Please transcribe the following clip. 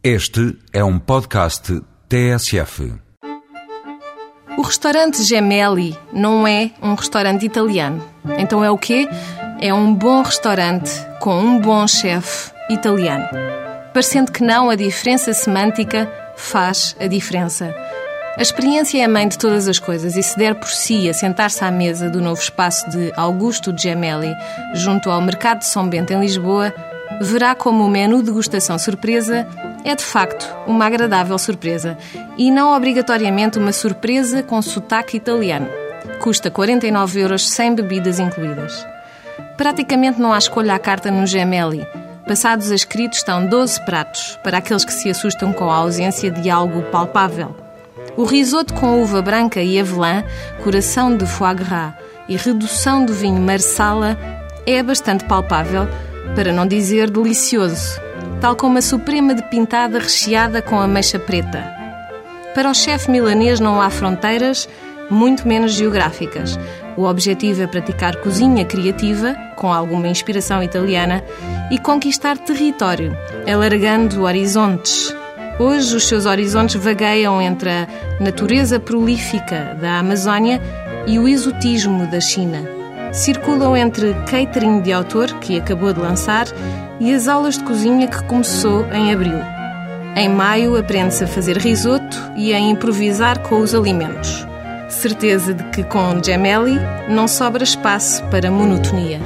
Este é um podcast TSF. O restaurante Gemelli não é um restaurante italiano. Então é o quê? É um bom restaurante com um bom chefe italiano. Parecendo que não, a diferença semântica faz a diferença. A experiência é a mãe de todas as coisas e se der por si a sentar-se à mesa do novo espaço de Augusto Gemelli, junto ao Mercado de São Bento em Lisboa, verá como o menu degustação surpresa é de facto uma agradável surpresa e não obrigatoriamente uma surpresa com sotaque italiano. Custa 49 euros sem bebidas incluídas. Praticamente não há escolha à carta no Gemelli. Passados a escrito estão 12 pratos, para aqueles que se assustam com a ausência de algo palpável. O risoto com uva branca e avelã, coração de foie gras e redução do vinho marsala é bastante palpável, para não dizer delicioso, tal como a suprema de pintada recheada com ameixa preta. Para o chefe milanês não há fronteiras, muito menos geográficas. O objetivo é praticar cozinha criativa, com alguma inspiração italiana, e conquistar território, alargando horizontes. Hoje, os seus horizontes vagueiam entre a natureza prolífica da Amazónia e o exotismo da China. Circulam entre catering de autor, que acabou de lançar, e as aulas de cozinha que começou em abril. Em maio, aprende-se a fazer risoto e a improvisar com os alimentos. Certeza de que com Gemelli não sobra espaço para monotonia.